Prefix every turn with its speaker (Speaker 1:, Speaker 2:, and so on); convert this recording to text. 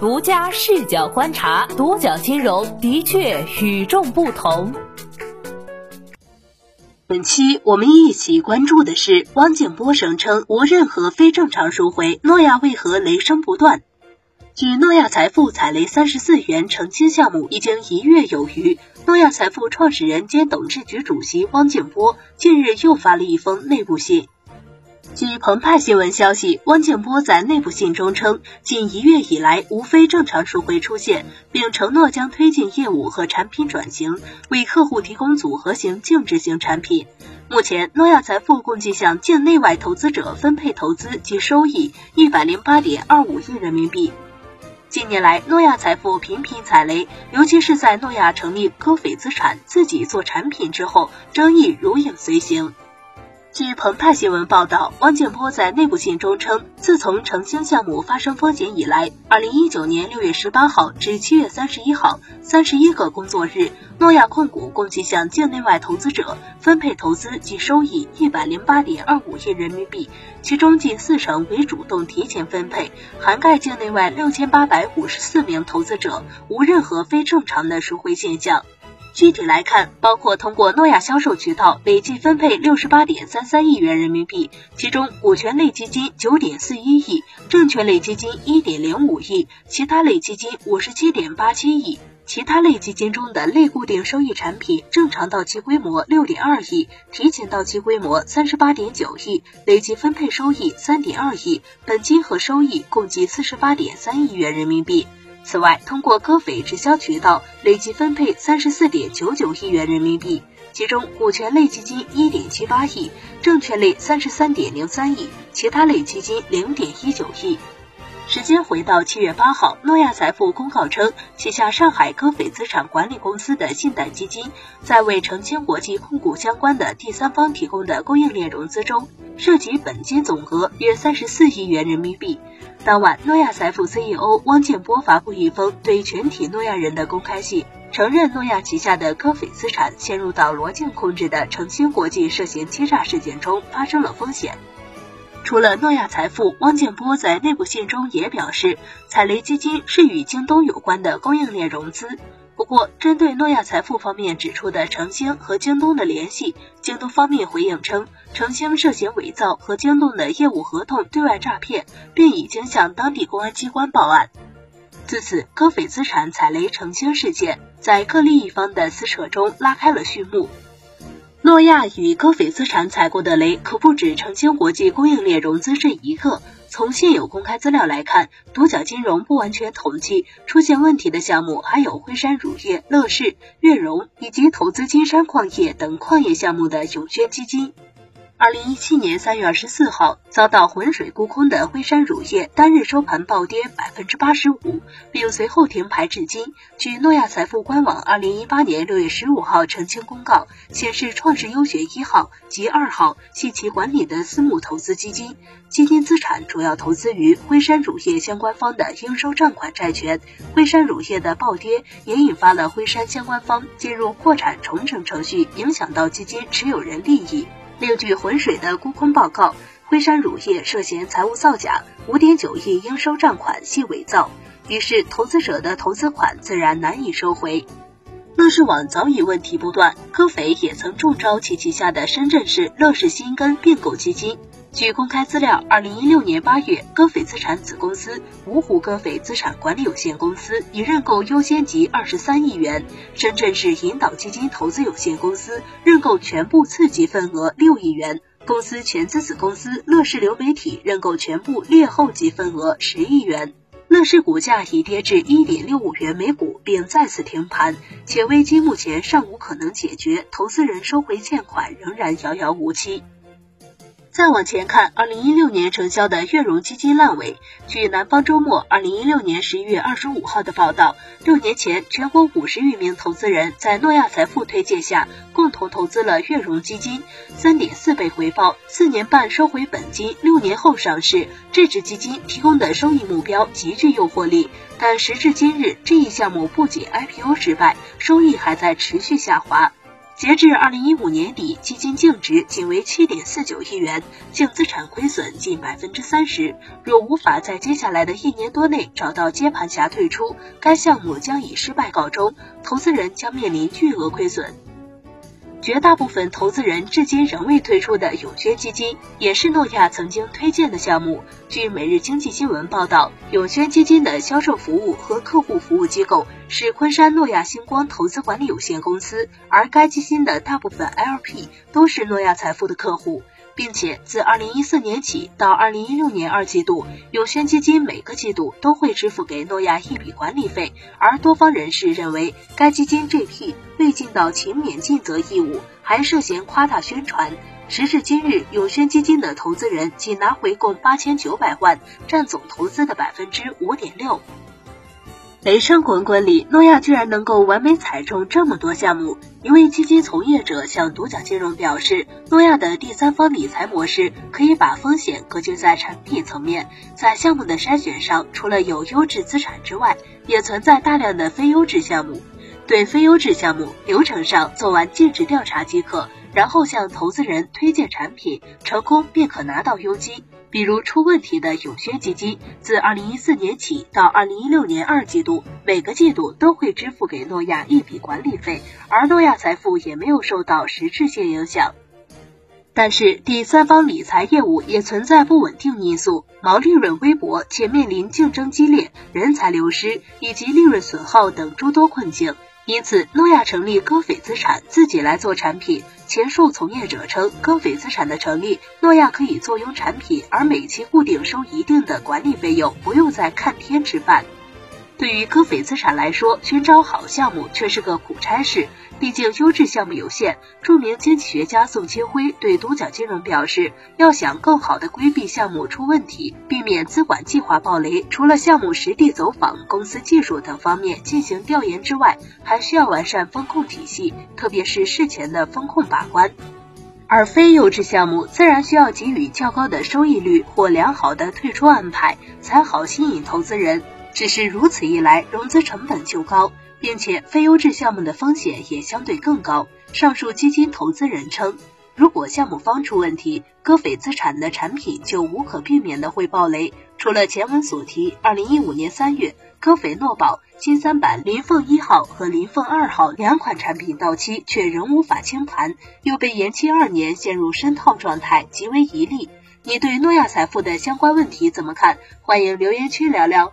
Speaker 1: 独家视角观察，独角金融的确与众不同。
Speaker 2: 本期我们一起关注的是，汪建波声称无任何非正常赎回，诺亚为何雷声不断？据诺亚财富踩雷三十四元澄清项目已经一月有余，诺亚财富创始人兼董事局主席汪建波近日又发了一封内部信。据澎湃新闻消息，汪建波在内部信中称，近一月以来无非正常赎回出现，并承诺将推进业务和产品转型，为客户提供组合型净值型产品。目前，诺亚财富共计向境内外投资者分配投资及收益一百零八点二五亿人民币。近年来，诺亚财富频频踩雷，尤其是在诺亚成立科斐资产自己做产品之后，争议如影随形。据澎湃新闻报道，汪建波在内部信中称，自从澄清项目发生风险以来，二零一九年六月十八号至七月三十一号，三十一个工作日，诺亚控股共计向境内外投资者分配投资及收益一百零八点二五亿人民币，其中近四成为主动提前分配，涵盖境内外六千八百五十四名投资者，无任何非正常的赎回现象。具体来看，包括通过诺亚销售渠道累计分配六十八点三三亿元人民币，其中股权类基金九点四一亿，证券类基金一点零五亿，其他类基金五十七点八七亿。其他类基金中的类固定收益产品正常到期规模六点二亿，提前到期规模三十八点九亿，累计分配收益三点二亿，本金和收益共计四十八点三亿元人民币。此外，通过歌斐直销渠道累计分配三十四点九九亿元人民币，其中股权类基金一点七八亿，证券类三十三点零三亿，其他类基金零点一九亿。时间回到七月八号，诺亚财富公告称，旗下上海歌斐资产管理公司的信贷基金在为澄清国际控股相关的第三方提供的供应链融资中，涉及本金总额约三十四亿元人民币。当晚，诺亚财富 CEO 汪建波发布一封对全体诺亚人的公开信，承认诺亚旗下的歌斐资产陷入到罗静控制的澄清国际涉嫌欺诈事件中，发生了风险。除了诺亚财富，汪建波在内部信中也表示，踩雷基金是与京东有关的供应链融资。不过，针对诺亚财富方面指出的澄清和京东的联系，京东方面回应称，澄清涉嫌伪造和京东的业务合同对外诈骗，并已经向当地公安机关报案。自此，歌斐资产踩雷澄清事件在各利益方的撕扯中拉开了序幕。诺亚与歌斐资产踩过的雷可不止澄清国际供应链融资这一个。从现有公开资料来看，独角金融不完全统计出现问题的项目还有辉山乳业、乐视、悦融以及投资金山矿业等矿业项目的永宣基金。二零一七年三月二十四号，遭到浑水沽空的辉山乳业单日收盘暴跌百分之八十五，并随后停牌至今。据诺亚财富官网二零一八年六月十五号澄清公告显示，创世优学一号及二号系其管理的私募投资基金，基金资产主要投资于辉山乳业相关方的应收账款债权。辉山乳业的暴跌也引发了辉山相关方进入破产重整程序，影响到基金持有人利益。另据浑水的沽空报告，辉山乳业涉嫌财务造假，五点九亿应收账款系伪造，于是投资者的投资款自然难以收回。乐视网早已问题不断，科肥也曾中招其旗下的深圳市乐视新根并购基金。据公开资料，二零一六年八月，歌斐资产子公司芜湖歌斐资产管理有限公司已认购优先级二十三亿元，深圳市引导基金投资有限公司认购全部次级份额六亿元，公司全资子公司乐视流媒体认购全部劣后级份额十亿元。乐视股价已跌至一点六五元每股，并再次停盘，且危机目前尚无可能解决，投资人收回欠款仍然遥遥无期。再往前看，二零一六年承销的月融基金烂尾。据南方周末二零一六年十一月二十五号的报道，六年前，全国五十余名投资人在诺亚财富推荐下，共同投资了月融基金，三点四倍回报，四年半收回本金，六年后上市。这支基金提供的收益目标极具诱惑力，但时至今日，这一项目不仅 IPO 失败，收益还在持续下滑。截至二零一五年底，基金净值仅为七点四九亿元，净资产亏损近百分之三十。若无法在接下来的一年多内找到接盘侠退出，该项目将以失败告终，投资人将面临巨额亏损。绝大部分投资人至今仍未退出的永轩基金，也是诺亚曾经推荐的项目。据每日经济新闻报道，永轩基金的销售服务和客户服务机构是昆山诺亚星光投资管理有限公司，而该基金的大部分 LP 都是诺亚财富的客户。并且自二零一四年起到二零一六年二季度，永轩基金每个季度都会支付给诺亚一笔管理费，而多方人士认为该基金 GP 未尽到勤勉尽责义务，还涉嫌夸大宣传。时至今日，永轩基金的投资人仅拿回共八千九百万，占总投资的百分之五点六。雷声滚滚里，诺亚居然能够完美踩中这么多项目。一位基金从业者向独角金融表示，诺亚的第三方理财模式可以把风险隔绝在产品层面，在项目的筛选上，除了有优质资产之外，也存在大量的非优质项目。对非优质项目，流程上做完尽职调查即可，然后向投资人推荐产品，成功便可拿到佣金。比如出问题的永轩基金，自二零一四年起到二零一六年二季度，每个季度都会支付给诺亚一笔管理费，而诺亚财富也没有受到实质性影响。但是第三方理财业务也存在不稳定因素，毛利润微薄，且面临竞争激烈、人才流失以及利润损耗等诸多困境。因此，诺亚成立歌斐资产，自己来做产品。前述从业者称，歌斐资产的成立，诺亚可以坐拥产品，而每期固定收一定的管理费用，不用再看天吃饭。对于科斐资产来说，寻找好项目却是个苦差事，毕竟优质项目有限。著名经济学家宋清辉对独角金融表示，要想更好的规避项目出问题，避免资管计划暴雷，除了项目实地走访、公司技术等方面进行调研之外，还需要完善风控体系，特别是事前的风控把关。而非优质项目自然需要给予较高的收益率或良好的退出安排，才好吸引投资人。只是如此一来，融资成本就高，并且非优质项目的风险也相对更高。上述基金投资人称，如果项目方出问题，歌斐资产的产品就无可避免的会爆雷。除了前文所提，二零一五年三月，歌斐诺宝新三板林凤一号和林凤二号两款产品到期，却仍无法清盘，又被延期二年，陷入深套状态，极为疑虑。你对诺亚财富的相关问题怎么看？欢迎留言区聊聊。